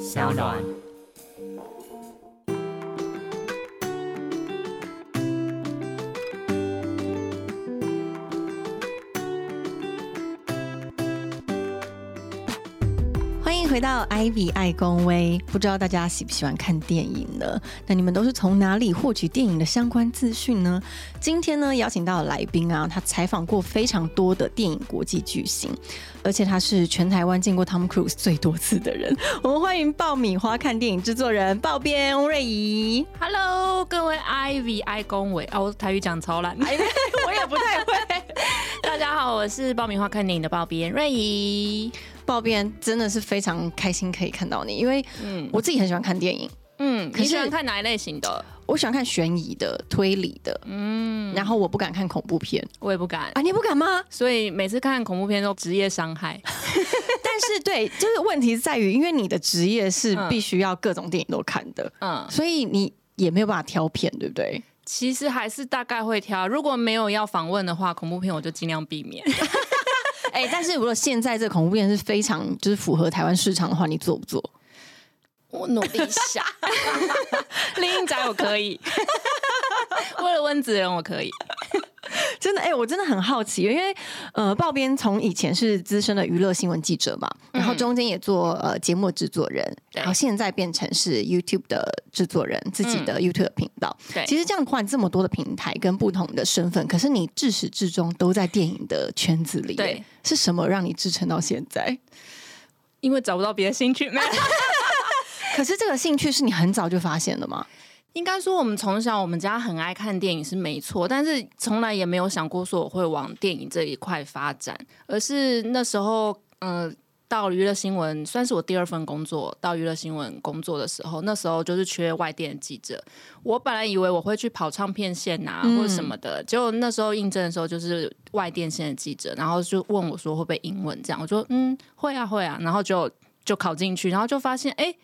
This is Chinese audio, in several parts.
小暖。回到 Ivy 爱公威，不知道大家喜不喜欢看电影呢？那你们都是从哪里获取电影的相关资讯呢？今天呢，邀请到的来宾啊，他采访过非常多的电影国际巨星，而且他是全台湾见过 Tom Cruise 最多次的人。我们欢迎爆米花看电影制作人爆编翁瑞怡。Hello，各位 Ivy 爱公维哦，我台语讲超烂。我也不太会。大家好，我是爆米花看电影的爆编瑞怡。爆编真的是非常开心可以看到你，因为嗯我自己很喜欢看电影，嗯，你喜欢看哪一类型的？我喜欢看悬疑的、推理的，嗯，然后我不敢看恐怖片我也不敢，啊，你不敢吗？所以每次看恐怖片都职业伤害。但是对，就是问题在于，因为你的职业是嗯必须要各种电影都看的，嗯，所以你也没有办法挑片，对不对？其实还是大概会挑，如果没有要访问的话，恐怖片我就尽量避免。哎、但是如果现在这恐怖片是非常就是符合台湾市场的话，你做不做？我努力一下，林英仔我可以，为了温子仁我可以。真的，哎、我真的很好奇，因为呃，报编从以前是资深的娱乐新闻记者嘛，然后中间也做呃节目制作人，然后现在变成是 YouTube 的制作人，自己的 YouTube 频道。对其实这样换这么多的平台跟不同的身份，可是你至始至终都在电影的圈子里，对哎，是什么让你支撑到现在？因为找不到别的兴趣。可是这个兴趣是你很早就发现的吗？应该说，我们从小我们家很爱看电影是没错，但是从来也没有想过说我会往电影这一块发展，而是那时候，呃，到娱乐新闻算是我第二份工作，到娱乐新闻工作的时候，那时候就是缺外电记者。我本来以为我会去跑唱片线啊，或者什么的，结果那时候应征的时候就是外电线的记者，然后就问我说会不会英文这样，我说嗯会啊会啊，然后就就考进去，然后就发现哎。诶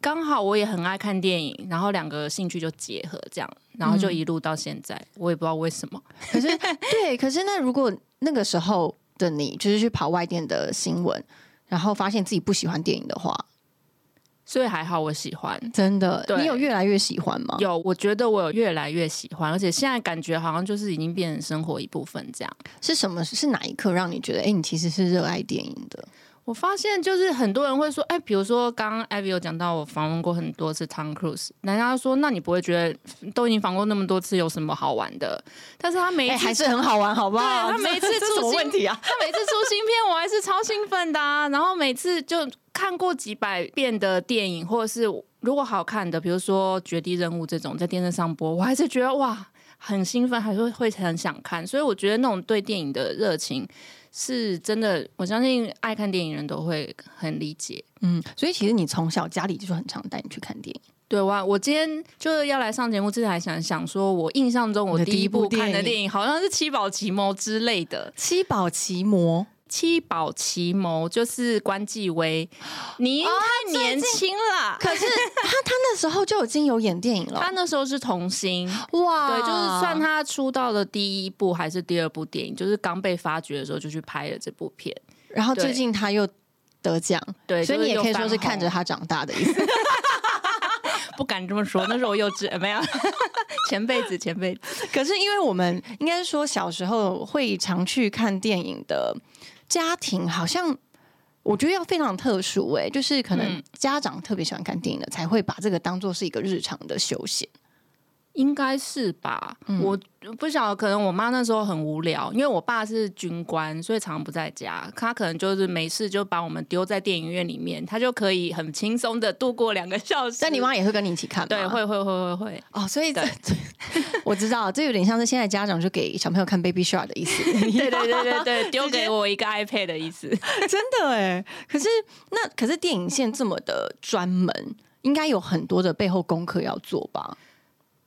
刚好我也很爱看电影，然后两个兴趣就结合这样，然后就一路到现在，我也不知道为什么。可是对，可是那如果那个时候的你就是去跑外电的新闻，然后发现自己不喜欢电影的话，所以还好我喜欢，真的，你有越来越喜欢吗？有我觉得我有越来越喜欢，而且现在感觉好像就是已经变成生活一部分这样。是什么？是哪一刻让你觉得，哎、你其实是热爱电影的？我发现就是很多人会说，哎，比如说刚刚 Ivy 有讲到我访问过很多次 Tom Cruise，人家说那你不会觉得都已经访过那么多次，有什么好玩的？但是他每次、还是很好玩，好不好？对他每一次出新问题啊？他每次出新片，我还是超兴奋的啊！然后每次就看过几百遍的电影，或者是如果好看的，比如说《绝地任务》这种在电视上播，我还是觉得哇，很兴奋，还是会会很想看。所以我觉得那种对电影的热情是真的，我相信爱看电影人都会很理解。嗯，所以其实你从小家里就很常带你去看电影。对我，我今天就是要来上节目之前，还想想说，我印象中我第一部看的电影好像是《七宝奇谋》之类的。七宝奇魔，七宝奇谋就是关继威，你太年轻了。可是他他那时候就已经有演电影了他，那时候是童星，哇对，就是算他出道的第一部还是第二部电影，就是刚被发掘的时候就去拍了这部片。然后最近他又得奖，对，所以你也可以说是看着他长大的意思。不敢这么说，那时候我幼稚，呃没有，前辈子，前辈子。可是因为我们应该说小时候会常去看电影的家庭，好像我觉得要非常特殊哎、就是可能嗯家长特别喜欢看电影的，才会把这个当做是一个日常的休闲。应该是吧，嗯我不晓得，可能我妈那时候很无聊，因为我爸是军官，所以常常不在家。他可能就是没事就把我们丢在电影院里面，他就可以很轻松的度过两个小时。但你妈也会跟你一起看吗？对，会会会会会，哦，所以我知道，这有点像是现在家长就给小朋友看 Baby Shark 的意思。对对对对对，丢给我一个 iPad 的意思。真的哎。可是那可是电影线这么的专门，应该有很多的背后功课要做吧？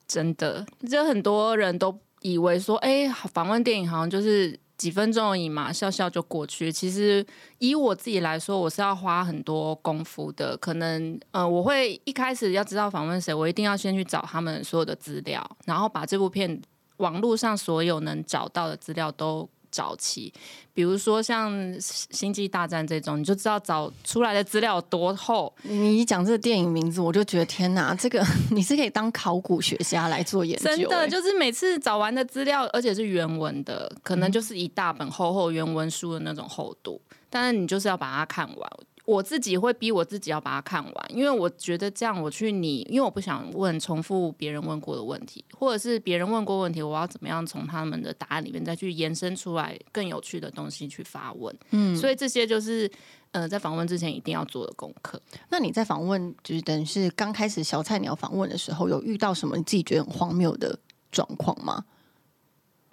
真的，就很多人都以为说，哎、访问电影好像就是几分钟而已嘛，笑笑就过去。其实以我自己来说，我是要花很多功夫的。可能呃，我会一开始要知道访问谁，我一定要先去找他们所有的资料，然后把这部片网络上所有能找到的资料都早期，比如说像《星际大战》这种，你就知道找出来的资料有多厚。你一讲这个电影名字，我就觉得天哪，这个 你是可以当考古学家来做研究、真的，欸就是每次找完的资料，而且是原文的，可能就是一大本厚厚原文书的那种厚度，但是你就是要把它看完。我自己会逼我自己要把它看完，因为我觉得这样我去你，因为我不想问重复别人问过的问题，或者是别人问过问题，我要怎么样从他们的答案里面再去延伸出来更有趣的东西去发问。嗯，所以这些就是呃在访问之前一定要做的功课。那你在访问，就是等于是刚开始小菜鸟访问的时候，有遇到什么你自己觉得很荒谬的状况吗？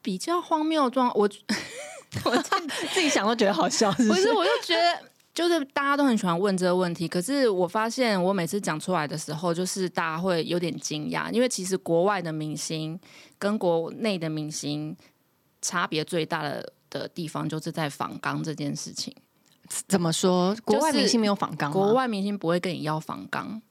比较荒谬的状，我 自己想都觉得好笑，是不是？不是，我就觉得。就是大家都很喜欢问这个问题，可是我发现我每次讲出来的时候，就是大家会有点惊讶，因为其实国外的明星跟国内的明星差别最大的的地方，就是在仿钢这件事情。怎么说？国外明星没有访纲吗，国外明星不会跟你要访纲。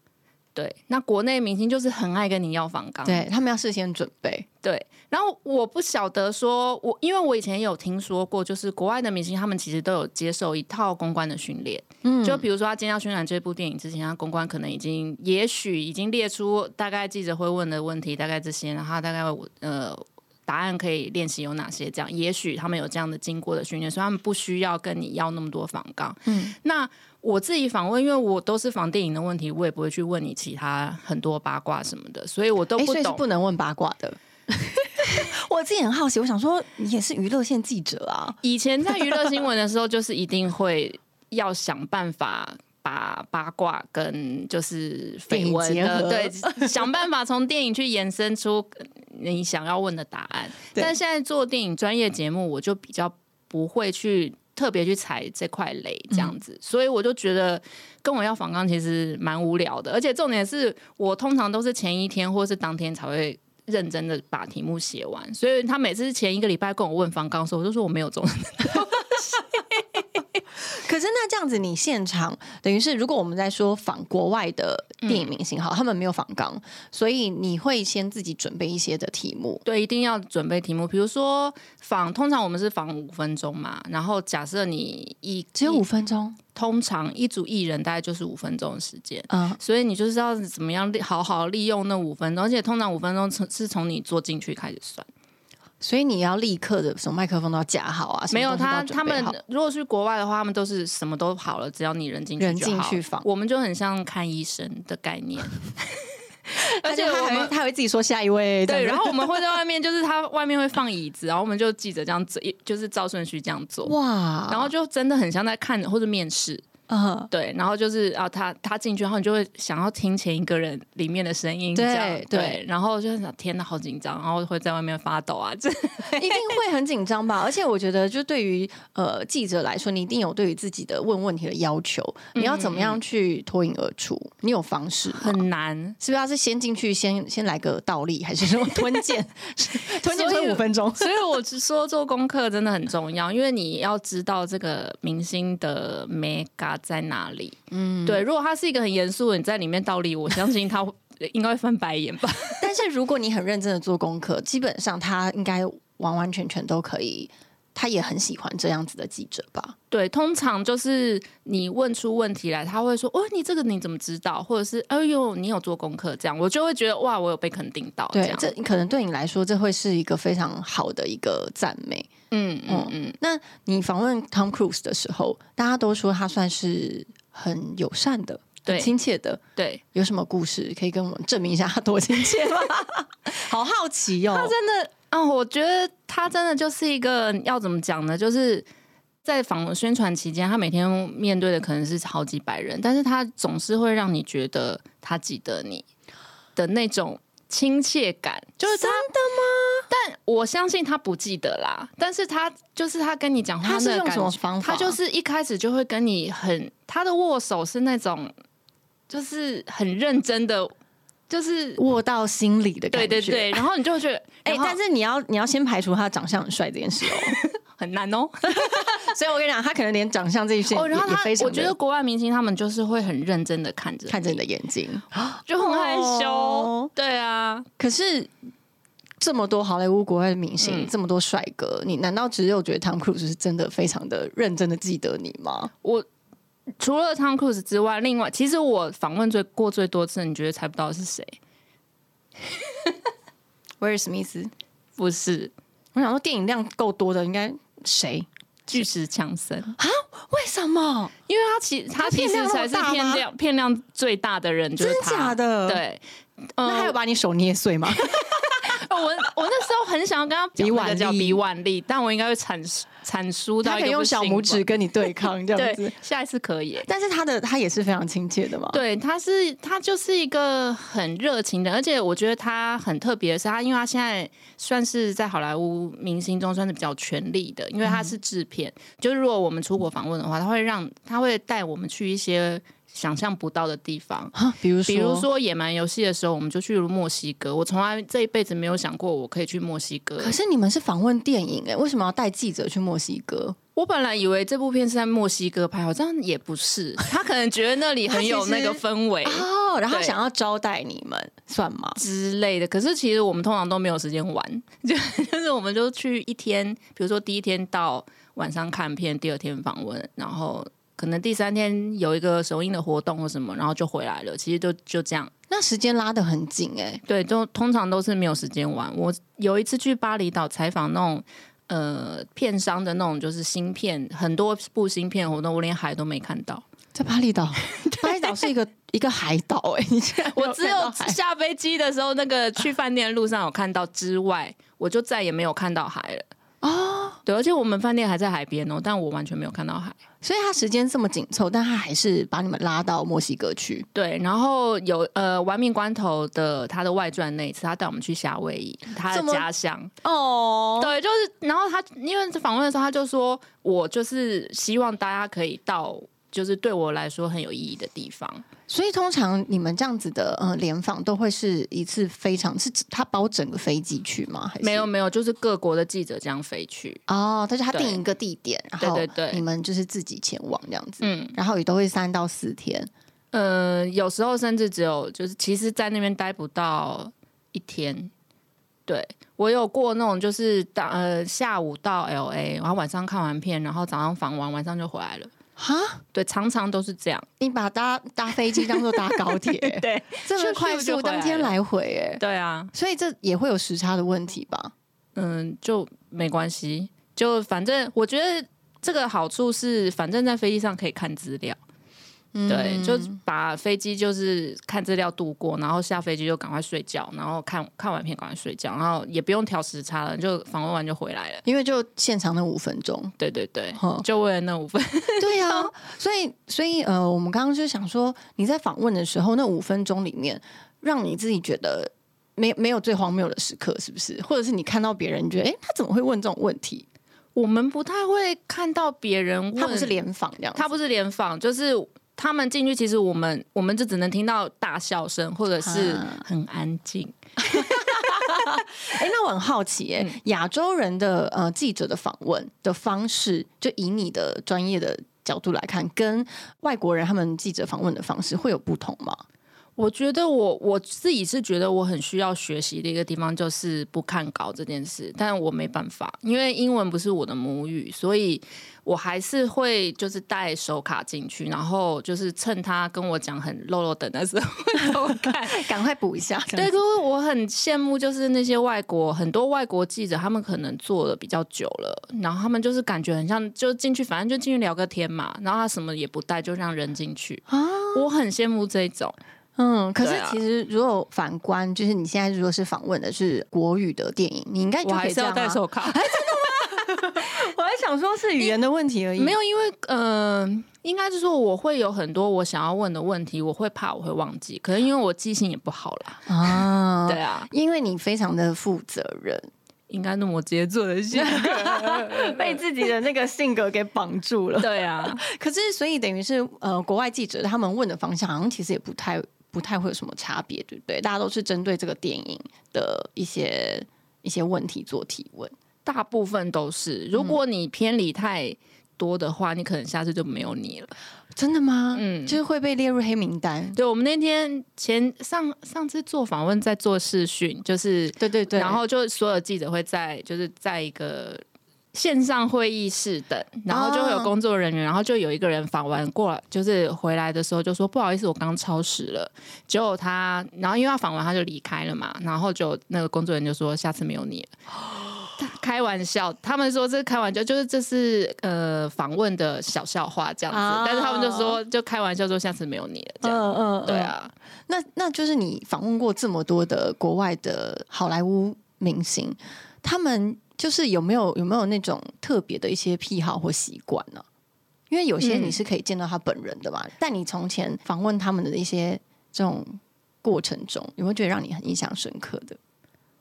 对，那国内明星就是很爱跟你要访纲，对他们要事先准备。对，然后我不晓得说，我因为我以前有听说过，就是国外的明星他们其实都有接受一套公关的训练。嗯，就比如说他今天要宣传这部电影之前，他公关可能已经也许已经列出大概记者会问的问题，大概这些，然后大概呃答案可以练习有哪些，这样也许他们有这样的经过的训练，所以他们不需要跟你要那么多访纲。嗯，那。我自己访问，因为我都是访电影的问题，我也不会去问你其他很多八卦什么的，所以我都不懂，不能问八卦的。我自己很好奇，我想说，你也是娱乐线记者啊？以前在娱乐新闻的时候，就是一定会要想办法把八卦跟就是绯闻的对，想办法从电影去延伸出你想要问的答案。但现在做电影专业节目，我就比较不会去。特别去踩这块雷这样子，所以我就觉得跟我要访纲其实蛮无聊的，而且重点是我通常都是前一天或是当天才会认真的把题目写完，所以他每次前一个礼拜跟我问访纲的时候，我就说我没有这种。可是那这样子，你现场等于是，如果我们在说仿国外的电影明星，好，他们没有仿纲，所以你会先自己准备一些的题目。对，一定要准备题目。比如说仿，通常我们是仿五分钟嘛，然后假设你一只有五分钟，通常一组艺人大概就是五分钟的时间，嗯，所以你就是要怎么样好好利用那五分钟，而且通常五分钟从是从你坐进去开始算。所以你要立刻的什么麦克风都要夹好啊？没有他，他们如果去国外的话，他们都是什么都好了，只要你人进去人进去放，我们就很像看医生的概念。而且他还他会自己说下一位，对，然后我们会在外面，就是他外面会放椅子，然后我们就记着这样子，就是照顺序这样做。哇，然后就真的很像在看或者面试。嗯，对，然后就是啊，他他进去，然后你就会想要听前一个人里面的声音，对对，然后就想天哪，好紧张，然后会在外面发抖啊，这 一定会很紧张吧？而且我觉得，就对于呃记者来说，你一定有对于自己的问问题的要求，你要怎么样去脱颖而出？你有方式很难，是不是？要是先进去，先先来个倒立，还是什么 吞剑？吞剑吞五分钟。所以我是说，做功课真的很重要，因为你要知道这个明星的 mega。在哪里？嗯，对，如果他是一个很严肃的，你在里面倒立，我 相信他应该会翻白眼吧。但是如果你很认真的做功课，基本上他应该完完全全都可以。他也很喜欢这样子的记者吧？对，通常就是你问出问题来，他会说：“哦，你这个你怎么知道？”或者是：“哎呦，你有做功课？”这样我就会觉得哇，我有被肯定到。对，这可能对你来说，这会是一个非常好的一个赞美。嗯嗯嗯。那你访问 Tom Cruise 的时候，大家都说他算是很友善的、很亲切的。对，有什么故事可以跟我们证明一下他多亲切吗？好好奇哦，他真的。啊，我觉得他真的就是一个要怎么讲呢？就是在访宣传期间，他每天面对的可能是好几百人，但是他总是会让你觉得他记得你的那种亲切感，就是真的吗？但我相信他不记得啦。但是他就是他跟你讲话，他是用什么方法？他就是一开始就会跟你很，他的握手是那种，就是很认真的。就是握到心里的感觉，对对对，然后你就觉得，哎，但是你要你要先排除他长相很帅这件事哦，很难哦。所以我跟你讲，他可能连长相这一些，哦，然后他，我觉得国外明星他们就是会很认真的看着看着你的眼睛，就很害羞。对啊，可是这么多好莱坞国外的明星，嗯。这么多帅哥，你难道只有觉得汤姆·克鲁斯是真的非常的认真的记得你吗？我除了 Tom Cruise 之外，另外其实我访问最过最多次，你觉得猜不到是谁？威尔史密斯，不是我想说电影量够多的应该谁？巨石强森啊，为什么？因为他其他其实才是片量片量最大的人，就是真他。假的？，对，呃那还有把你手捏碎吗？我我那时候很想要跟他比腕力比腕力，但我应该会阐述阐述到他可以用小拇指跟你对抗 这样子对。，下一次可以。但是他的他也是非常亲切的嘛。对，他是他就是一个很热情的，而且我觉得他很特别的是，他因为他现在算是在好莱坞明星中算是比较权力的，因为他是制片。就是如果我们出国访问的话，他会让他会带我们去一些想象不到的地方。啊，比如说，比如说野蛮游戏的时候，我们就去了墨西哥。我从来这一辈子没有想过我可以去墨西哥。可是你们是访问电影哎，为什么要带记者去墨西哥？我本来以为这部片是在墨西哥拍，好像也不是。他可能觉得那里很有那个氛围。哦，然后想要招待你们，算吗？之类的。可是其实我们通常都没有时间玩，就 就是我们就去一天，比如说第一天到晚上看片，第二天访问，然后可能第三天有一个首映的活动或什么，然后就回来了。其实就就这样。那时间拉得很紧哎，对，就通常都是没有时间玩。我有一次去巴厘岛采访那种。呃，片商的那种就是芯片，很多部芯片活动，我连海都没看到。在巴厘岛，巴厘岛是一个一个海岛哎，我只有下飞机的时候，那个去饭店的路上有看到之外，我就再也没有看到海了。哦，对，而且我们饭店还在海边哦，但我完全没有看到海。所以他时间这么紧凑，但他还是把你们拉到墨西哥去。对，然后有呃，玩命关头的他的外传那一次，他带我们去夏威夷，他的家乡。哦，对，就是，然后他因为访问的时候，他就说，我就是希望大家可以到，就是对我来说很有意义的地方。所以通常你们这样子的呃联访都会是一次非常是他包整个飞机去吗？还是没有没有，就是各国的记者这样飞去。哦，但是他定一个地点，然后对对对你们就是自己前往这样子，嗯，然后也都会三到四天。呃，有时候甚至只有就是，其实，在那边待不到一天。对我有过那种，就是到呃下午到 L A，然后晚上看完片，然后早上访完，晚上就回来了。哈，对，常常都是这样。你把搭搭飞机当做搭高铁，对这么快就当天来回，哎，对啊，所以这也会有时差的问题吧？嗯，就没关系，就反正我觉得这个好处是，反正在飞机上可以看资料。对，就把飞机就是看资料度过，然后下飞机就赶快睡觉，然后看看完片赶快睡觉，然后也不用调时差了，就访问完就回来了。因为就现场那五分钟，对对对，就为了那五分。对呀、所以所以呃，我们刚刚就想说，你在访问的时候，那五分钟里面，让你自己觉得没没有最荒谬的时刻，是不是？或者是你看到别人，你觉得哎，诶他怎么会问这种问题？我们不太会看到别人问，他不是联访这样，他不是联访，就是他们进去，其实我们我们就只能听到大笑声，或者是啊很安静。哎、那我很好奇、哎、亚洲人的呃记者的访问的方式，就以你的专业的角度来看，跟外国人他们记者访问的方式会有不同吗？我觉得我我自己是觉得我很需要学习的一个地方，就是不看稿这件事，但我没办法，因为英文不是我的母语，所以我还是会就是带手卡进去，然后就是趁他跟我讲很漏漏等的时候。赶快补一下。这对，样子可是我很羡慕，就是那些外国很多外国记者，他们可能做的比较久了，然后他们就是感觉很像，就进去，反正就进去聊个天嘛，然后他什么也不带，就让人进去。啊，我很羡慕这种。嗯，可是其实如果反观，就是你现在如果是访问的是国语的电影，你应该就我还是要可以这。戴手铐。我还想说是语言的问题而已，没有，因为呃，应该是说我会有很多我想要问的问题，我会怕我会忘记，可能因为我记性也不好啦。啊。对啊，因为你非常的负责任，应该是摩羯座的性格。被自己的那个性格给绑住了。对啊，可是，所以等于是呃，国外记者他们问的方向好像其实也不太不太会有什么差别，对不对？大家都是针对这个电影的一些一些问题做提问。大部分都是。如果你偏离太多的话，你可能下次就没有你了。真的吗？嗯就是会被列入黑名单。对，我们那天前上上次做访问在做视讯，就是对对对，然后就所有记者会在就是在一个线上会议室等，然后就会有工作人员，然后就有一个人访完过来，就是回来的时候就说不好意思，我刚超时了。结果他，然后因为他访完他就离开了嘛，然后就那个工作人员就说下次没有你了。开玩笑，他们说这是开玩笑，就是这是呃访问的小笑话这样子，哦但是他们就说就开玩笑说下次没有你了这样。嗯嗯，对。啊，那那就是你访问过这么多的国外的好莱坞明星，他们就是有没有有没有那种特别的一些癖好或习惯呢？因为有些嗯你是可以见到他本人的嘛，但你从前访问他们的一些这种过程中，有没有觉得让你很印象深刻的？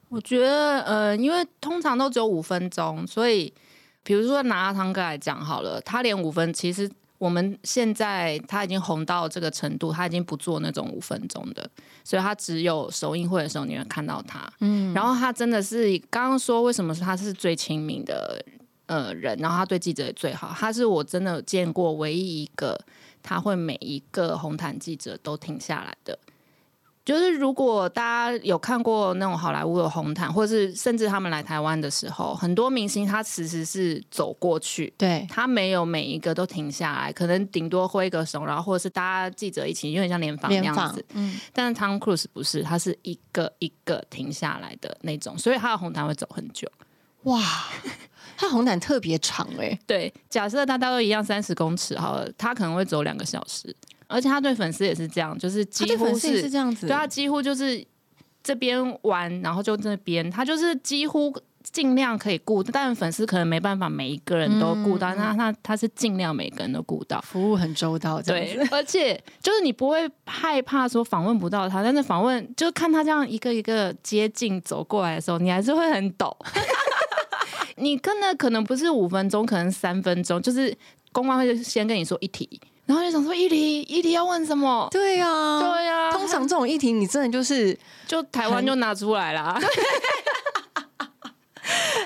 我觉得，呃，因为通常都只有五分钟，所以比如说拿阿汤哥来讲好了，他连五分，其实我们现在他已经红到这个程度，他已经不做那种五分钟的，所以他只有首映会的时候你会看到他。嗯，然后他真的是刚刚说为什么他是最亲民的呃人，然后他对记者也最好，他是我真的见过唯一一个他会每一个红毯记者都停下来的。就是如果大家有看过那种好莱坞的红毯，或者是甚至他们来台湾的时候，很多明星他其实是走过去，对，他没有每一个都停下来，可能顶多挥个手，然后或者是大家记者一起，有点像联访那样子。，嗯，但是 Tom Cruise 不是，他是一个一个停下来的那种，所以他的红毯会走很久。哇，他红毯特别长哎、对，假设大家都一样三十公尺好了，他可能会走两个小时，而且他对粉丝也是这样，就是几乎是这样子，对他几乎就是这边玩，然后就那边，他就是几乎尽量可以顾，但粉丝可能没办法每一个人都顾到，那他他是尽量每个人都顾到。服务很周到，对而且就是你不会害怕说访问不到他，但是访问就看他这样一个一个接近走过来的时候，你还是会很抖。你跟的可能不是五分钟，可能三分钟，就是公关会先跟你说一题，然后就想说一题一题要问什么？对呀、对呀、通常这种议题，你真的就是，就台湾就拿出来啦。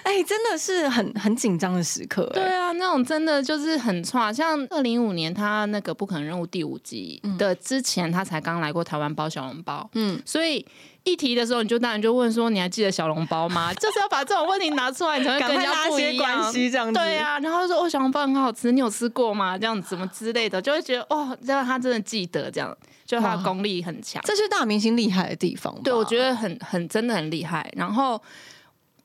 哎、真的是很很紧张的时刻、哎对啊，那种真的就是很差。像二零一五年他那个《不可能任务》第五集的之前，他才刚来过台湾包小笼包，嗯嗯，所以一提的时候，你就当然就问说，你还记得小笼包吗？就是要把这种问题拿出来，你才会跟人家不一样。这样对啊，然后就说哦，小笼包很好吃，你有吃过吗？这样子什么之类的，就会觉得哦，这样他真的记得，这样就他的功力很强。这是大明星厉害的地方吧。对，我觉得很很真的很厉害。然后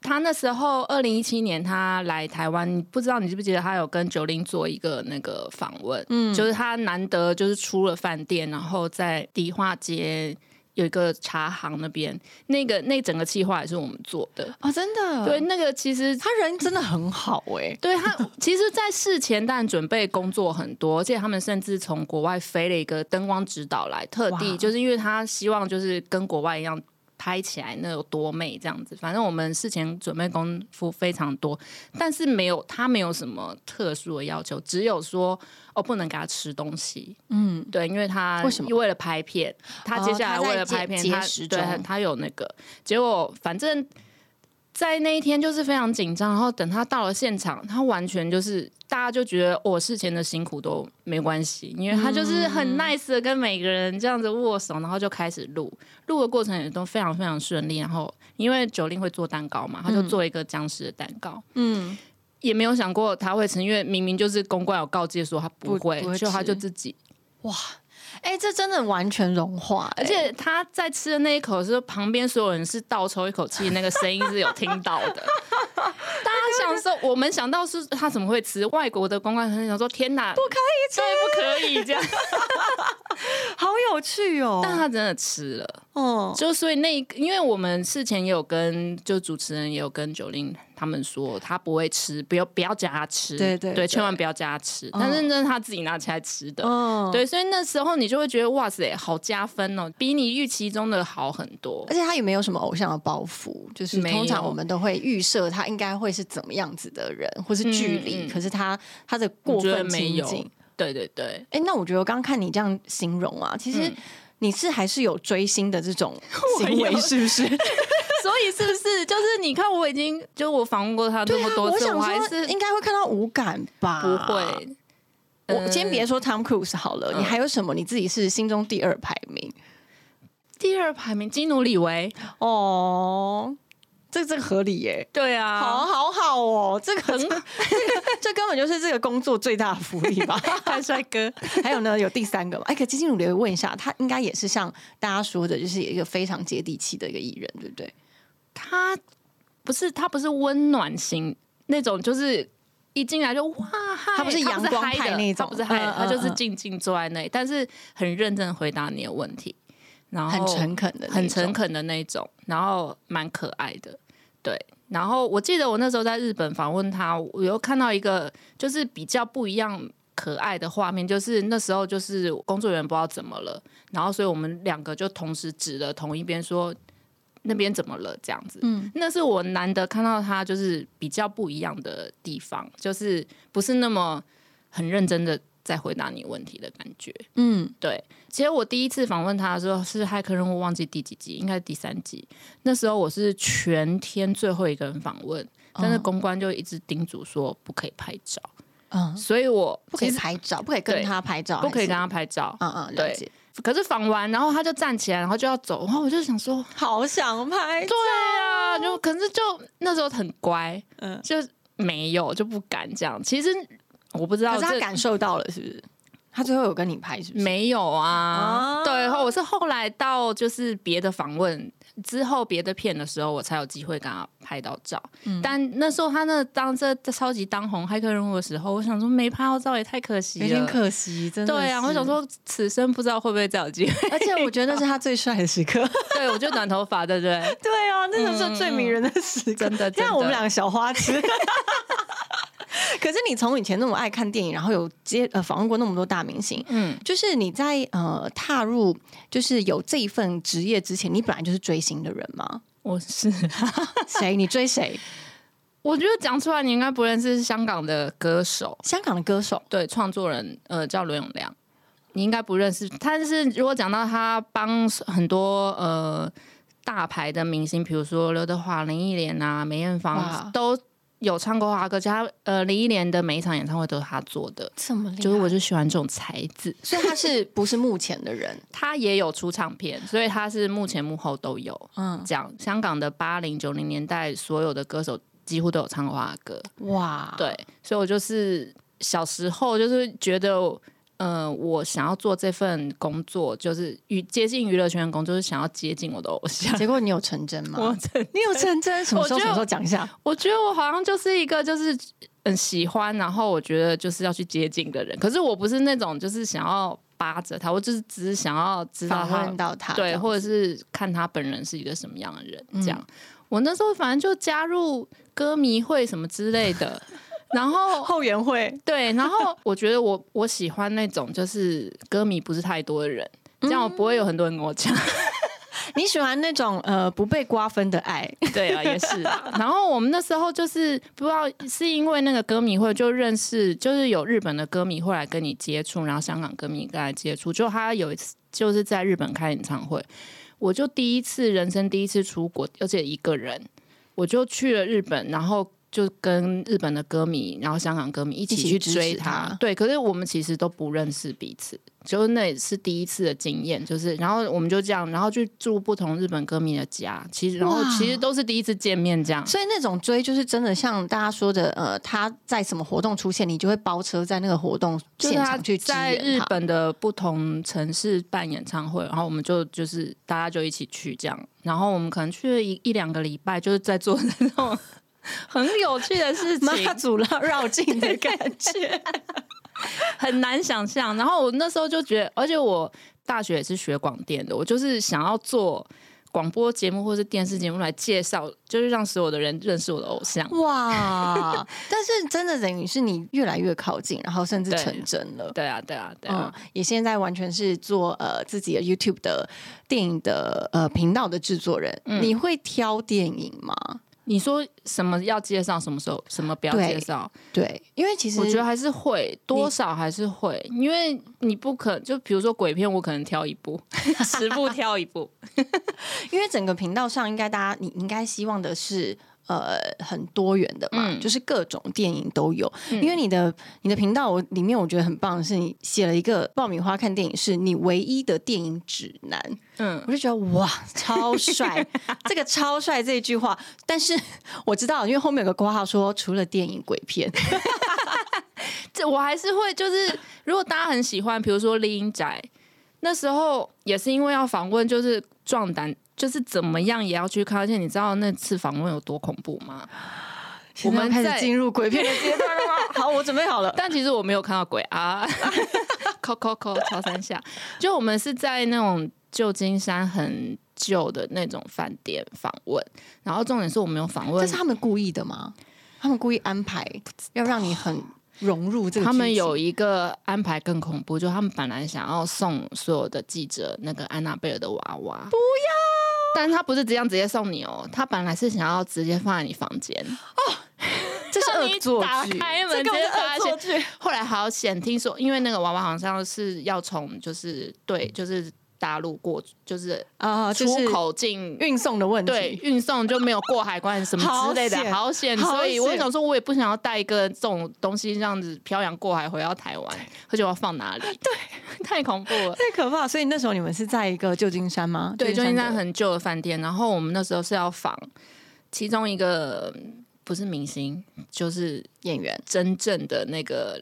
他那时候二零一七年他来台湾，你不知道你记不记得他有跟九零做一个那个访问，嗯，就是他难得就是出了饭店，然后在迪化街。有一个茶行那边，那个那整个计划也是我们做的。哦，真的，对，，那个其实他人真的很好哎、对他，其实，在事前当然准备工作很多，而且他们甚至从国外飞了一个灯光指导来，特地就是因为他希望就是跟国外一样拍起来那有多美这样子。反正我们事前准备功夫非常多，但是没有他没有什么特殊的要求，只有说哦不能给他吃东西。嗯，对，因为他为什么为了拍片，他接下来为了拍片，节他对他他有那个结果，反正。在那一天就是非常紧张，然后等他到了现场，他完全就是大家就觉得我、事前的辛苦都没关系，因为他就是嗯。很 nice 的跟每个人这样子握手，然后就开始录，录的过程也都非常非常顺利。然后因为九令会做蛋糕嘛，他就做一个僵尸的蛋糕，嗯，也没有想过他会成，因为明明就是公关有告诫说他不不会，就他就自己哎、这真的完全融化、哎而且他在吃的那一口的时候，旁边所有人是倒抽一口气，那个声音是有听到的。想说，我们想到是他怎么会吃？外国的公关很想说，天哪，不可以吃，对，不可以这样。好有趣哦。但他真的吃了，哦，就所以那一因为我们事前也有跟就主持人也有跟九令他们说，他不会吃，不要不要叫他吃，对对对千万不要叫他吃。但是那是他自己拿起来吃的，哦，对，所以那时候你就会觉得哇塞，好加分哦，比你预期中的好很多而。且他也没有什么偶像的包袱，就是通常我们都会预设他应该会是怎么样子的人，或是距离。嗯嗯可是他他的过分亲近，对对对，哎、那我觉得我刚刚看你这样形容啊，其实嗯你是还是有追星的这种 行为，是不是？所以是不是？就是你看，我已经就我访问过他那么多次，我想还是应该会看到无感吧？不会。我先别说 Tom Cruise 好了，你还有什么你自己是心中第二排名？第二排名基努里维哦。这这个合理耶，对啊，好好好哦，这个很，这个这根本就是这个工作最大的福利吧？看帅哥，还有呢，有第三个嘛？哎，可基金努力问一下，他应该也是像大家说的，就是一个非常接地气的一个艺人，对不对？他不是他不是温暖型那种，就是一进来就哇，他不是阳光派那种，不是嗨，他就是静静坐在那里，但是很认真回答你的问题。然后很诚恳的，很诚恳的那种，然后蛮可爱的，对。然后我记得我那时候在日本访问他，我又看到一个就是比较不一样可爱的画面，就是那时候就是工作人员不知道怎么了，然后所以我们两个就同时指了同一边说那边怎么了这样子。嗯，那是我难得看到他就是比较不一样的地方，就是不是那么很认真的。在回答你问题的感觉，嗯，对。其实我第一次访问他的时候是骇客任务，忘记第几集，应该是第三集。那时候我是全天最后一个人访问，但是公关就一直叮嘱说不可以拍照，嗯，所以我不可以拍照，不可以跟他拍照，不可以跟他拍照，嗯嗯，对。可是访完，然后他就站起来，然后就要走，然后我就想说，好想拍，对啊，就可是就那时候很乖，嗯，就没有就不敢这样。其实。我不知道，他感受到了是不是？他最后有跟你拍是不是？没有啊。对，我是后来到就是别的访问之后，别的片的时候，我才有机会跟他拍到照。但那时候他那当这超级当红骇客人物的时候，我想说没拍到照也太可惜了，有点可惜，真的。对啊，我想说此生不知道会不会再有机会。而且我觉得那是他最帅的时刻。对，我就短头发，对不对？对啊，那个是最迷人的时刻，真的。像我们两个小花痴。可是你从以前那么爱看电影，然后有接呃访问过那么多大明星，嗯，就是你在呃踏入就是有这一份职业之前，你本来就是追星的人吗？我是 谁？你追谁？我觉得讲出来你应该不认识香港的歌手，香港的歌手对创作人呃叫罗永亮，你应该不认识。但是如果讲到他帮很多呃大牌的明星，比如说刘德华、林忆莲啊、梅艳芳都。有唱过华歌，他呃林忆莲的每一场演唱会都是他做的，这么厉害，就是我就喜欢这种才子，所以他是不是幕前的人？他也有出唱片，所以他是幕前幕后都有。嗯，讲香港的八零九零年代所有的歌手几乎都有唱过华歌，哇，对，所以我就是小时候就是觉得。嗯，我想要做这份工作，就是与接近娱乐圈的工作，是想要接近我的偶像。结果你有成真吗？我成，你有成真？什么时候？什么时候讲一下？我觉得我好像就是一个，就是很喜欢，然后我觉得就是要去接近的人。可是我不是那种就是想要扒着他，我就是只是想要知道他，到他，对，或者是看他本人是一个什么样的人。这样，我那时候反正就加入歌迷会什么之类的。然后 后援会对，然后我觉得我我喜欢那种就是歌迷不是太多的人，这样我不会有很多人跟我讲。你喜欢那种呃不被瓜分的爱，对啊，也是。然后我们那时候就是不知道是因为那个歌迷会就认识，就是有日本的歌迷会来跟你接触，然后香港歌迷跟他接触。就他有一次就是在日本开演唱会，我就第一次人生第一次出国，而且一个人，我就去了日本，然后。就跟日本的歌迷，然后香港歌迷一起去追他，对。可是我们其实都不认识彼此，就是那也是第一次的经验。就是，然后我们就这样，然后去住不同日本歌迷的家，其实然后其实都是第一次见面，这样。所以那种追就是真的像大家说的，呃，他在什么活动出现，你就会包车在那个活动现场去在日本的不同城市办演唱会，然后我们就就是大家就一起去这样，然后我们可能去了一一两个礼拜，就是在做那种。很有趣的事情，妈祖绕绕境的感觉，很难想象。然后我那时候就觉得，而且我大学也是学广电的，我就是想要做广播节目或是电视节目来介绍，就是让所有的人认识我的偶像。哇！但是真的等于是你越来越靠近，然后甚至成真了。对啊，对啊，对啊！也现在完全是做呃自己的 YouTube 的电影的呃频道的制作人。你会挑电影吗？你说什么要介绍，什么时候什么不要介绍？对，因为其实我觉得还是会，多少还是会，因为你不可就比如说鬼片，我可能挑一部，十部挑一部。因为整个频道上应该大家你应该希望的是。呃，很多元的嘛，嗯就是各种电影都有。因为你的你的频道我里面，我觉得很棒的是，你写了一个爆米花看电影是你唯一的电影指南。嗯，我就觉得哇，超帅！这个超帅这一句话，但是我知道，因为后面有个括号说，除了电影鬼片，这我还是会就是，如果大家很喜欢，比如说《丽英宅》，那时候也是因为要访问，就是壮胆，就是怎么样也要去看。而且你知道那次访问有多恐怖吗？我们开在始进入鬼片的阶段了吗？好，我准备好了。但其实我没有看到鬼啊，敲敲敲敲三下。就我们是在那种旧金山很旧的那种饭店访问，然后重点是我们有访问这是他们故意的吗？他们故意安排要让你很融入这个。他们有一个安排更恐怖，就他们本来想要送所有的记者那个安娜贝尔的娃娃，不要，但他不是这样直接送你哦，他本来是想要直接放在你房间。哦，这是恶作打剧，开门这个直接是恶作剧。后来好险，听说因为那个娃娃好像是要从就是对就是大陆过，就是啊，出口进。运送的问题。对，运送就没有过海关什么之类的，好好险！所以我想说，我也不想要带一个这种东西这样子漂洋过海回到台湾，而且我要放哪里？对，太恐怖了。太可怕。所以那时候你们是在一个旧金山吗？对，旧金山很旧的饭店，然后我们那时候是要访其中一个不是明星，就是演员真正的那个，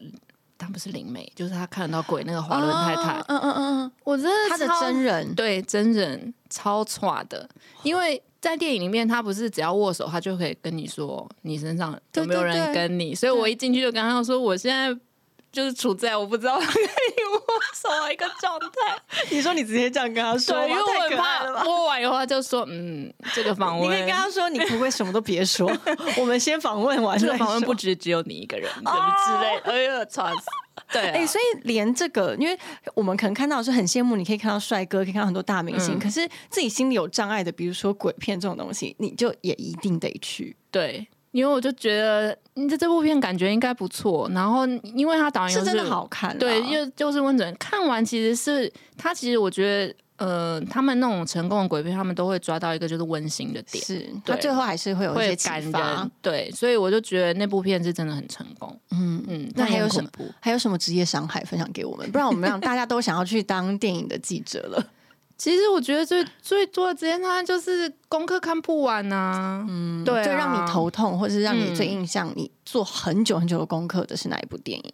她不是灵媒，就是她看得到鬼那个华伦太太。嗯嗯嗯嗯，我真的他的真人对。真人超差的，因为在电影里面，他不是只要握手，他就可以跟你说你身上有没有人跟你，所以我一进去就跟他说，我现在就是处在我不知道 跟你握手的一个状态。你说你直接这样跟他说对，因为我怕握完以后他就说，嗯，这个访问，你可以跟他说，你不会什么都别说？我们先访问完。这个访问不止只有你一个人，什么之类的。哎呀，吵死！对、啊，哎、所以连这个，因为我们可能看到是很羡慕，你可以看到帅哥，可以看到很多大明星，嗯可是自己心里有障碍的，比如说鬼片这种东西，你就也一定得去，对，因为我就觉得你这这部片感觉应该不错，然后因为他导演又是真的好看啦。对，又就是温准看完其实是他其实我觉得呃，他们那种成功的鬼片，他们都会抓到一个就是温馨的点，是，他最后还是会有一些感发人。。对，所以我就觉得那部片是真的很成功。嗯，嗯，那还有什么？还有什么职业伤害分享给我们？不然我们让大家都想要去当电影的记者了。其实我觉得最最多的职业伤害就是功课看不完呐、嗯，对、啊，最让你头痛，或是让你最嗯印象，你做很久很久的功课的是哪一部电影？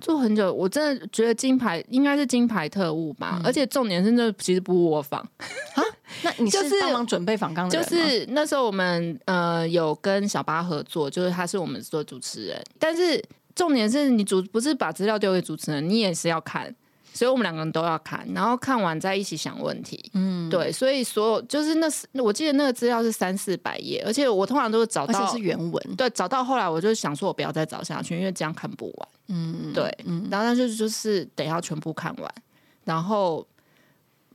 做很久，我真的觉得金牌应该是金牌特务吧，嗯。而且重点是那其实不是我访，那你 就是是帮忙准备访纲的就是那时候我们呃有跟小巴合作，就是他是我们做主持人，但是重点是你主不是把资料丢给主持人，你也是要看。所以我们两个人都要看，然后看完再一起想问题。嗯，对，所以所有就是那是我记得那个资料是三四百页，而且我通常都是找而且到是原文。对，找到后来我就想说，我不要再找下去，因为这样看不完。嗯，对，然后那就就是得要全部看完，然后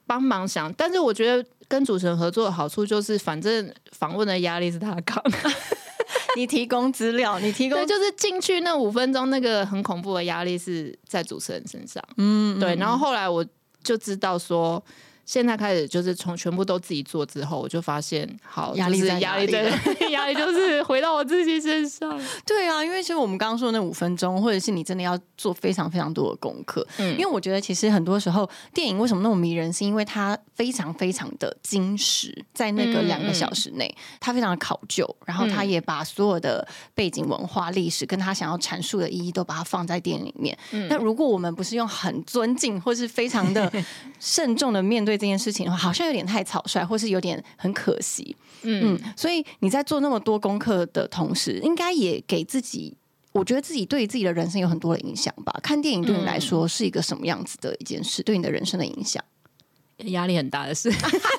帮忙想。但是我觉得跟主持人合作的好处就是，反正访问的压力是他扛，你提供资料，你提供对，就是进去那五分钟那个很恐怖的压力是在主持人身上。嗯，对，然后后来我就知道说。现在开始就是从全部都自己做之后，我就发现好压力在压力在 压力就是回到我自己身上。对啊，因为其实我们刚刚说那五分钟，或者是你真的要做非常非常多的功课。嗯因为我觉得其实很多时候电影为什么那么迷人，是因为它非常非常的精实，在那个嗯两个小时内，它非常的考究，然后它也把所有的背景文化、历史跟他想要阐述的意义都把它放在电影里面。嗯那如果我们不是用很尊敬或是非常的 慎重的面对这件事情的话，好像有点太草率，或是有点很可惜。嗯嗯，所以你在做那么多功课的同时，应该也给自己，我觉得自己对自己的人生有很多的影响吧。看电影对你来说是一个什么样子的一件事，对你的人生的影响？压力很大的事，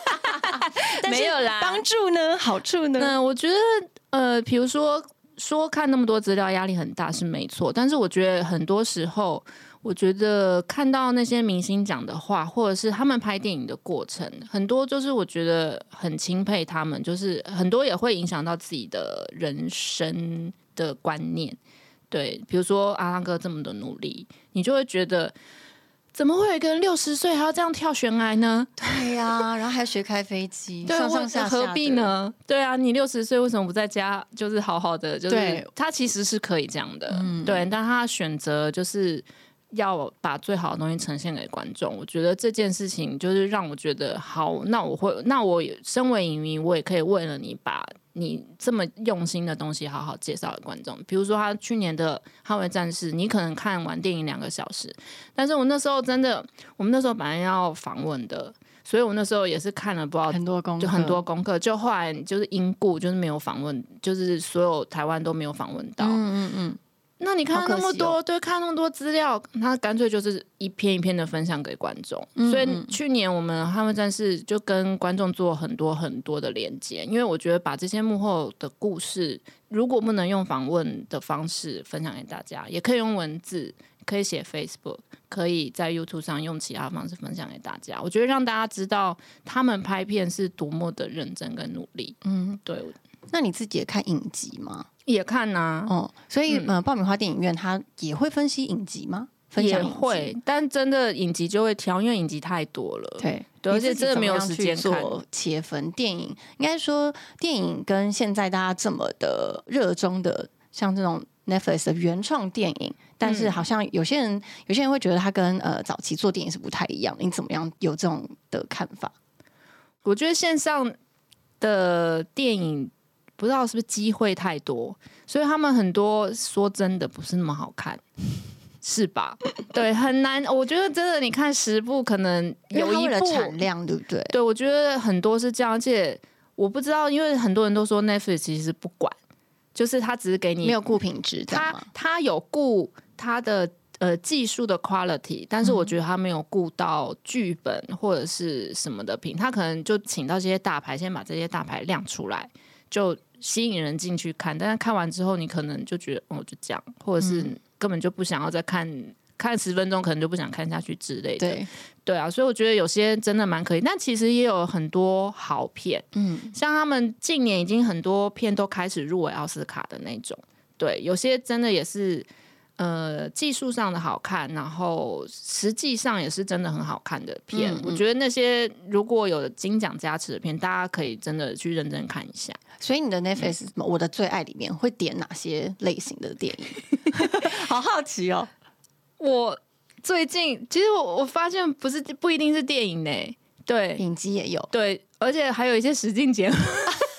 没有啦帮助呢？好处呢？嗯，我觉得呃，比如说说看那么多资料，压力很大是没错，但是我觉得很多时候，我觉得看到那些明星讲的话，或者是他们拍电影的过程，很多就是我觉得很钦佩他们，就是很多也会影响到自己的人生的观念。对，比如说阿汤哥这么的努力，你就会觉得。怎么会有一个人六十岁还要这样跳悬崖呢？对呀，然后还学开飞机，上上下下何必呢？对啊，你六十岁为什么不在家，就是好好的？就是他其实是可以这样的，对，但他选择就是要把最好的东西呈现给观众。我觉得这件事情就是让我觉得好，那我会，那我身为影迷，我也可以为了你把。你这么用心的东西，好好介绍给观众。比如说他去年的《捍卫战士》，你可能看完电影两个小时，但是我那时候真的，我们那时候本来要访问的，所以我那时候也是看了不知道很多功就很多功课，就后来就是因故就是没有访问，就是所有台湾都没有访问到。嗯嗯嗯。那你看那么多，对，看那么多资料，那干脆就是一篇一篇的分享给观众。所以去年我们捍卫战士就跟观众做很多很多的连接，因为我觉得把这些幕后的故事，如果不能用访问的方式分享给大家，也可以用文字，可以写 Facebook，可以在 YouTube 上用其他方式分享给大家。我觉得让大家知道他们拍片是多么的认真跟努力。嗯，对。那你自己也看影集吗？也看呐，哦，所以呃，爆米花电影院它也会分析影集吗？也会，但真的影集就会挑，因为影集太多了。对，而且真的没有时间做切分。电影应该说，电影跟现在大家这么的热衷的，像这种 Netflix 的原创电影，但是好像有些人有些人会觉得它跟呃早期做电影是不太一样。你怎么样有这种的看法？我觉得线上的电影。不知道是不是机会太多，所以他们很多说真的不是那么好看，是吧？对，很难。我觉得真的，你看十部可能有一部产量，对不对？对，我觉得很多是这样。而且我不知道，因为很多人都说 Netflix 其实不管，就是他只是给你没有顾品质，他他有顾他的呃技术的 quality，但是我觉得他没有顾到剧本或者是什么的品，他可能就请到这些大牌，先把这些大牌亮出来，就。吸引人进去看，但是看完之后，你可能就觉得哦，就这样，或者是根本就不想要再看，看十分钟可能就不想看下去之类的。对，对啊，所以我觉得有些真的蛮可以，但其实也有很多好片，嗯，像他们近年已经很多片都开始入围奥斯卡的那种，对，有些真的也是。呃，技术上的好看，然后实际上也是真的很好看的片。我觉得那些如果有金奖加持的片，大家可以真的去认真看一下。所以你的 Netflix 我的最爱里面会点哪些类型的电影？好好奇哦！我最近其实我我发现不是不一定是电影呢，对，影集也有，对，而且还有一些实境节目。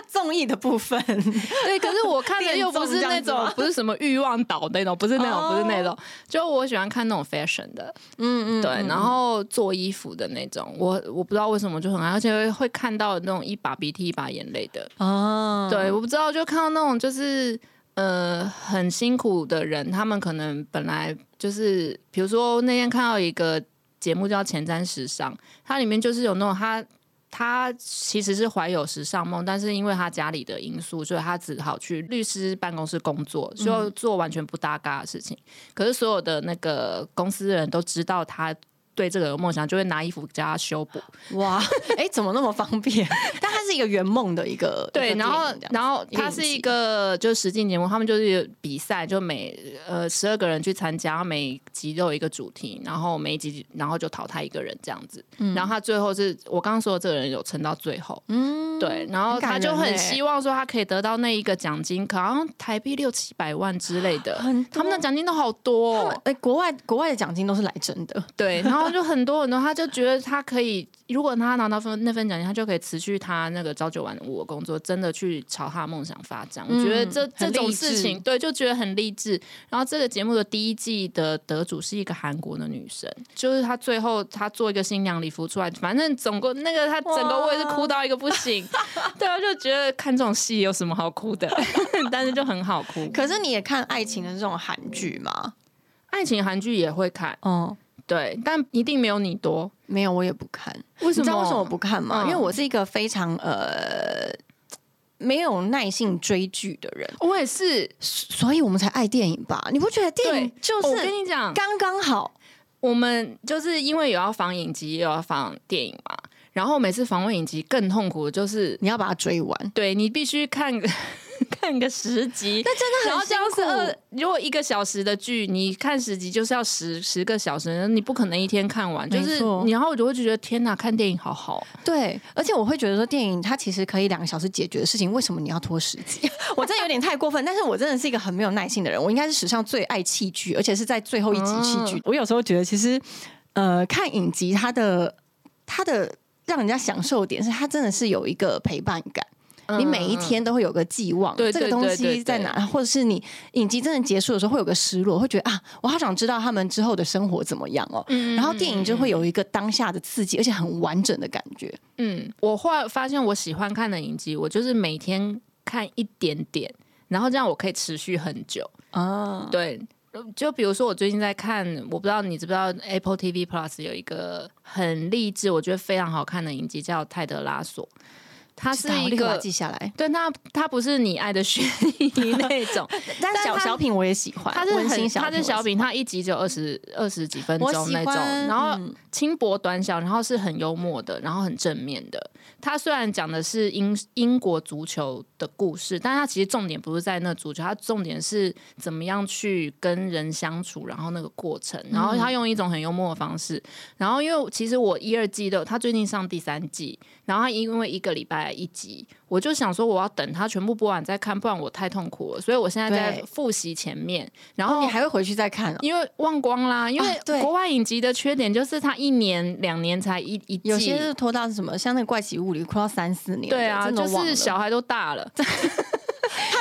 综艺的部分，对，可是我看的又不是那种，不是什么欲望岛那种，不是那种，不是那种，就我喜欢看那种 fashion 的，嗯嗯，对，然后做衣服的那种，我我不知道为什么就很爱，而且会看到那种一把鼻涕一把眼泪的，哦，对，我不知道，就看到那种就是呃很辛苦的人，他们可能本来就是，比如说那天看到一个节目叫《前瞻时尚》，它里面就是有那种他。他其实是怀有时尚梦，但是因为他家里的因素，所以他只好去律师办公室工作，就做完全不搭嘎的事情。可是所有的那个公司的人都知道他。对这个梦想，就会拿衣服加修补。哇，哎，怎么那么方便？但它是一个圆梦的一个对，然后然后它是一个就是实境节目，他们就是比赛，就每呃十二个人去参加，每集都有一个主题，然后每一集然后就淘汰一个人这样子。然后他最后是我刚刚说的这个人有撑到最后，嗯，对，然后他就很希望说他可以得到那一个奖金，可能台币六七百万之类的。他们的奖金都好多，哎，国外国外的奖金都是来真的，对，然后。就很多很多，他就觉得他可以。如果他拿到分那份奖金，他就可以辞去他那个朝九晚五的工作，真的去朝他的梦想发展。我觉得这这种事情，对，就觉得很励志。然后这个节目的第一季的得主是一个韩国的女生，就是她最后她做一个新娘礼服出来，反正总共那个她整个我也是哭到一个不行。对啊，就觉得看这种戏有什么好哭的？但是就很好哭。可是你也看爱情的这种韩剧吗？爱情韩剧也会看，哦。对，但一定没有你多。没有，我也不看。为什么？你知道为什么我不看吗？因为我是一个非常呃，没有耐性追剧的人，我也是，所以我们才爱电影吧？你不觉得电影就是我跟你讲，刚刚好？我们就是因为有要放影集，也有要放电影嘛。然后每次访问影集更痛苦的就是，你要把它追完，对你必须看个 看个十集，那真的然后这样是很辛二，如果一个小时的剧，你看十集就是要十十个小时，你不可能一天看完。就是没错你，然后我就会觉得天哪，看电影好好。对，而且我会觉得说，电影它其实可以两个小时解决的事情，为什么你要拖十集？我真的有点太过分，但是我真的是一个很没有耐性的人，我应该是史上最爱弃剧，而且是在最后一集弃剧。我有时候觉得，其实呃，看影集它的它的让人家享受点是，它真的是有一个陪伴感。你每一天都会有个寄望，这个东西在哪？或者是你影集真的结束的时候会有个失落，会觉得啊，我好想知道他们之后的生活怎么样哦。然后电影就会有一个当下的刺激，而且很完整的感觉。嗯，我后来发现我喜欢看的影集，我就是每天看一点点，然后这样我可以持续很久。啊，对，就比如说我最近在看，我不知道你知不知道 Apple TV Plus 有一个很励志，我觉得非常好看的影集叫《泰德拉索》，它是一个。记下来。对它，它不是你爱的悬疑那种，但小小品我也喜欢，它是很，小品，它是小品，它一集只有二十二十几分钟那种，然后嗯轻薄短小，然后是很幽默的，然后很正面的。它虽然讲的是英英国足球的故事，但它其实重点不是在那足球，它重点是怎么样去跟人相处，然后那个过程，然后他用一种很幽默的方式。然后因为其实我一二季的，他最近上第三季，然后他因为一个礼拜一集，我就想说我要等它全部播完再看，不然我太痛苦了。所以我现在在对复习前面，然后你还会回去再看哦。因为忘光啦，因为国外影集的缺点就是它一年两年才一一季，有些是拖到什么，像那个怪奇物语，拖到三四年了，对啊，就是小孩都大了，他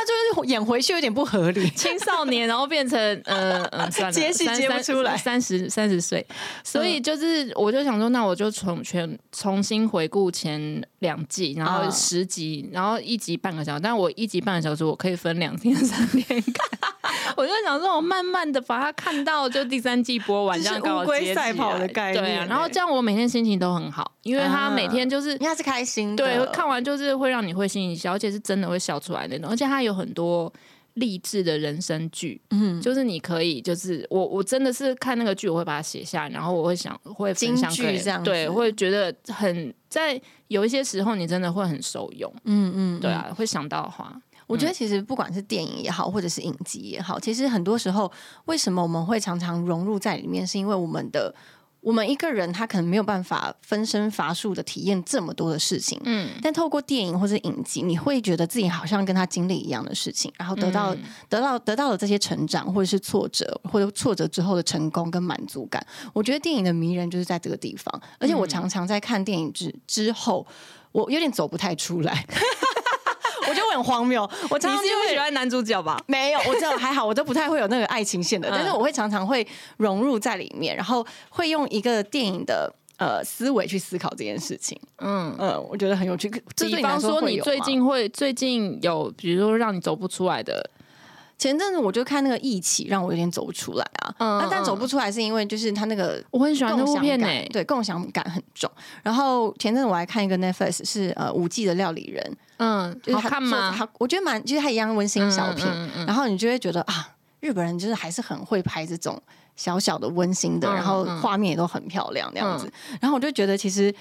就是演回去有点不合理。青少年，然后变成呃嗯 算了，接戏接不出来三十三十岁，所以就是我就想说，那我就从全重新回顾前两季，然后嗯。十集，然后一集半个小时，但我一集半个小时我可以分两天 三天看，我就想说，我慢慢的把它看到就第三季播完，就是这样乌龟赛跑的概。念对啊，然后这样我每天心情都很好，因为他每天就是因为他是开心的，对，看完就是会让你会心一笑，而且是真的会笑出来那种，而且它有很多励志的人生剧，嗯，就是你可以，就是我我真的是看那个剧，我会把它写下来，然后我会想会分享金句给这样对，会觉得很在有一些时候你真的会很受用，嗯嗯，对啊，会想到的话，我觉得其实不管是电影也好，或者是影集也好，其实很多时候为什么我们会常常融入在里面，是因为我们的我们一个人他可能没有办法分身乏术的体验这么多的事情，嗯，但透过电影或者影集，你会觉得自己好像跟他经历一样的事情，然后得到、嗯得到得到了这些成长，或者是挫折，或者挫折之后的成功跟满足感。我觉得电影的迷人就是在这个地方，而且我常常在看电影之之后，我有点走不太出来。我觉得我很荒谬，我常常就会欢男主角吧？没有，我这还好，我都不太会有那个爱情线的，嗯但是我会常常会融入在里面，然后会用一个电影的呃思维去思考这件事情。嗯。嗯，我觉得很有趣。这对比方说说，你最近会最近有，比如说让你走不出来的，前阵子我就看那个《义气》，让我有点走不出来啊。嗯那但走嗯不出来是因为就是他那个我很喜欢那部共享片呢、感，对，共享感很重。然后前阵子我还看一个 Netflix 是呃五 G 的料理人，嗯，好看吗？好，我觉得蛮就是他一样温馨小品，嗯嗯嗯然后你就会觉得啊，日本人就是还是很会拍这种小小的温馨的，嗯然后嗯画面也都很漂亮这样子。然后我就觉得其实。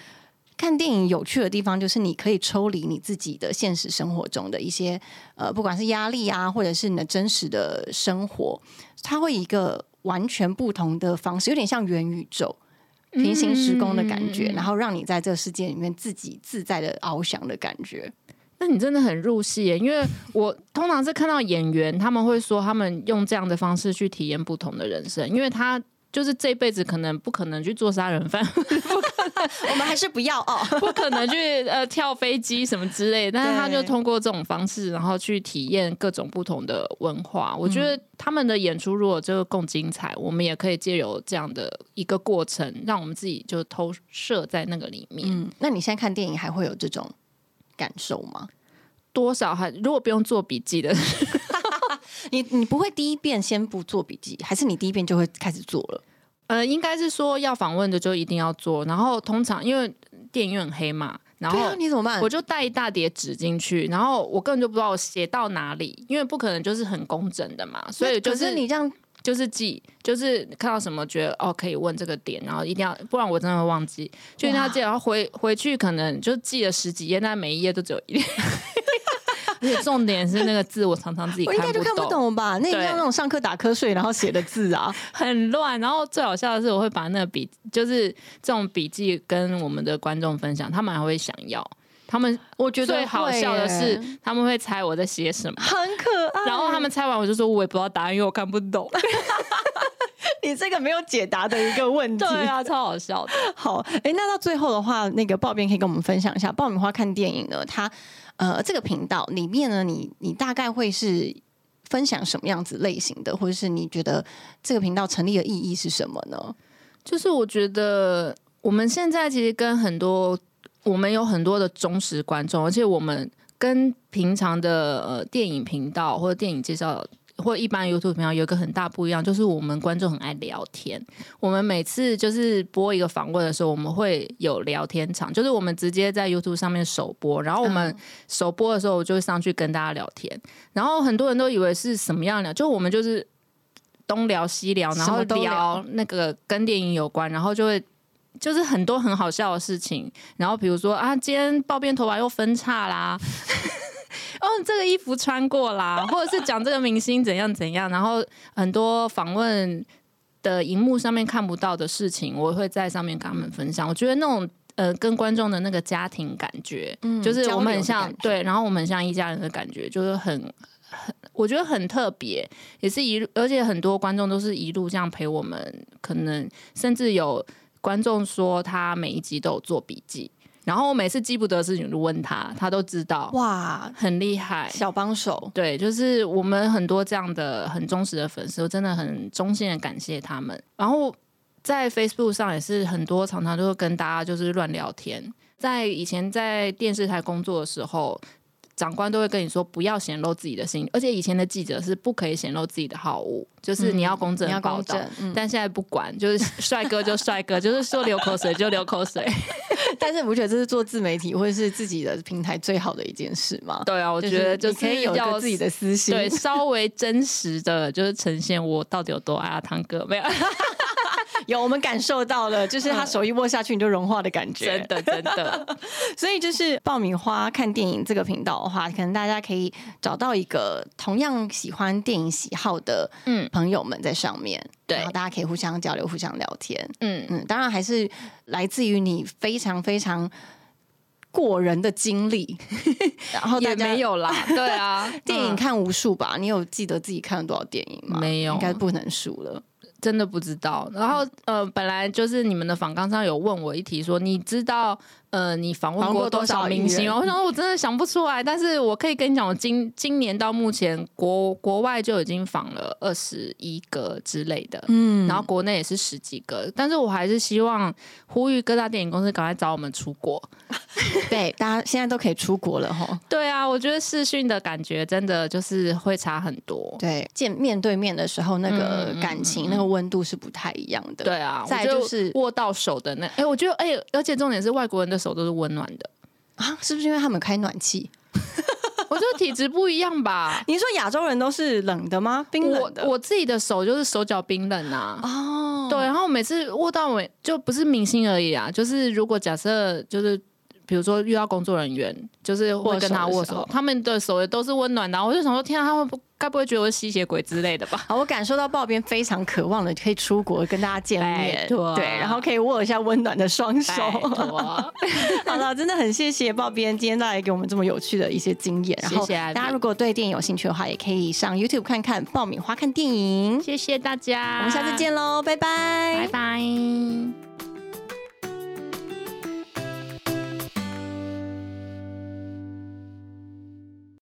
看电影有趣的地方就是你可以抽离你自己的现实生活中的一些呃，不管是压力啊，或者是你的真实的生活，它会以一个完全不同的方式，有点像元宇宙、平行时空的感觉，然后让你在这个世界里面自己自在的翱翔的感觉。那你真的很入戏耶，因为我通常是看到演员他们会说他们用这样的方式去体验不同的人生，因为他就是这辈子可能不可能去做杀人犯，我们还是不要哦。不可能去呃跳飞机什么之类的，但是他就通过这种方式，然后去体验各种不同的文化。我觉得他们的演出如果就更精彩，我们也可以借由这样的一个过程，让我们自己就投射在那个里面。嗯，那你现在看电影还会有这种感受吗？多少还如果不用做笔记的，你你不会第一遍先不做笔记，还是你第一遍就会开始做了？呃，应该是说要访问的就一定要做，然后通常因为电影院很黑嘛，然后啊，你怎么办？我就带一大叠纸进去，然后我根本就不知道我写到哪里，因为不可能就是很工整的嘛，所以就可是你这样就是记，就是看到什么觉得哦可以问这个点，然后一定要，不然我真的会忘记，就一定要记，然后回回去可能就记了十几页，但每一页都只有一页。而且重点是那个字，我常常自己我应该就看不懂，吧？那一定要那种上课打瞌睡然后写的字啊。很乱。然后最好笑的是，我会把那个笔，就是这种笔记跟我们的观众分享，他们还会想要。他们我觉得最好笑的是，他们会猜我在写什么，很可爱。然后他们猜完我就说我也不知道答案，因为我看不懂。你这个没有解答的一个问题。对啊，超好笑的。好，哎，那到最后的话，那个爆边可以跟我们分享一下爆米花看电影呢？它呃这个频道里面呢，你你大概会是分享什么样子类型的，或者是你觉得这个频道成立的意义是什么呢？就是我觉得我们现在其实跟很多我们有很多的忠实观众，而且我们跟平常的呃电影频道或者电影介绍。或一般 YouTube 频道有一个很大不一样，就是我们观众很爱聊天。我们每次就是播一个访问的时候，我们会有聊天场，就是我们直接在 YouTube 上面首播，然后我们首播的时候，我就会上去跟大家聊天。然后很多人都以为是什么样的，就我们就是东聊西聊，然后聊那个跟电影有关，然后就会就是很多很好笑的事情。然后比如说啊，今天爆变头发又分叉啦。哦，这个衣服穿过啦，或者是讲这个明星怎样怎样，然后很多访问的荧幕上面看不到的事情，我会在上面跟他们分享。我觉得那种呃，跟观众的那个家庭感觉，嗯就是我们很像对，然后我们很像一家人的感觉，就是很很，我觉得很特别，也是一路，而且很多观众都是一路这样陪我们，可能甚至有观众说他每一集都有做笔记，然后我每次记不得事情就问他，他都知道，哇，很厉害。小帮手，对，就是我们很多这样的很忠实的粉丝，我真的很衷心的感谢他们。然后在 Facebook 上也是很多，常常就会跟大家就是乱聊天。在以前在电视台工作的时候，长官都会跟你说不要显露自己的心，而且以前的记者是不可以显露自己的好恶，就是你要公正报道。但现在不管，就是帅哥就帅哥，就是说流口水就流口水。但是我不觉得这是做自媒体或者是自己的平台最好的一件事嘛？对啊，我觉得就是可以有个自己的私心，对，稍微真实的就是呈现我到底有多爱阿汤哥，没有，有我们感受到了，就是他手一握下去你就融化的感觉，真的真的，所以就是爆米花看电影这个频道的话，可能大家可以找到一个同样喜欢电影喜好的嗯朋友们在上面，对然后大家可以互相交流、互相聊天。嗯，嗯，当然还是来自于你非常非常过人的经历，然后大也家没有啦，对啊，嗯电影看无数吧？你有记得自己看了多少电影吗？没有应该不能数了。真的不知道。然后呃，本来就是你们的访纲上有问我一题，说你知道呃你访问过过多多少少明星吗？我想说我真的想不出来，但是我可以跟你讲，我今今年到目前国国外就已经访了二十一个之类的。嗯，然后国内也是十几个，但是我还是希望呼吁各大电影公司赶快找我们出国。对，大家现在都可以出国了哈。对啊，我觉得视讯的感觉真的就是会差很多。对，见面对面的时候，那个嗯嗯感情、嗯那个温度是不太一样的。对啊，再就是握到手的那，哎、我觉得，哎、而且重点是外国人的手都是温暖的，啊，是不是因为他们开暖气？我觉得体质不一样吧。你说亚洲人都是冷的吗？冰冷的？我我自己的手就是手脚冰冷啊。哦，对，然后每次握到尾就不是明星而已啊，就是如果假设就是比如说遇到工作人员，就是会跟他握手他们的手也都是温暖的啊、我就想说，天啊，他会不该不会觉得我是吸血鬼之类的吧？好，我感受到爆边非常渴望的可以出国跟大家见面对，然后可以握一下温暖的双手。好了，真的很谢谢爆边今天带来给我们这么有趣的一些经验。然后谢谢大家如果对电影有兴趣的话，也可以上 YouTube 看看爆米花看电影。谢谢大家，我们下次见喽，拜拜拜拜。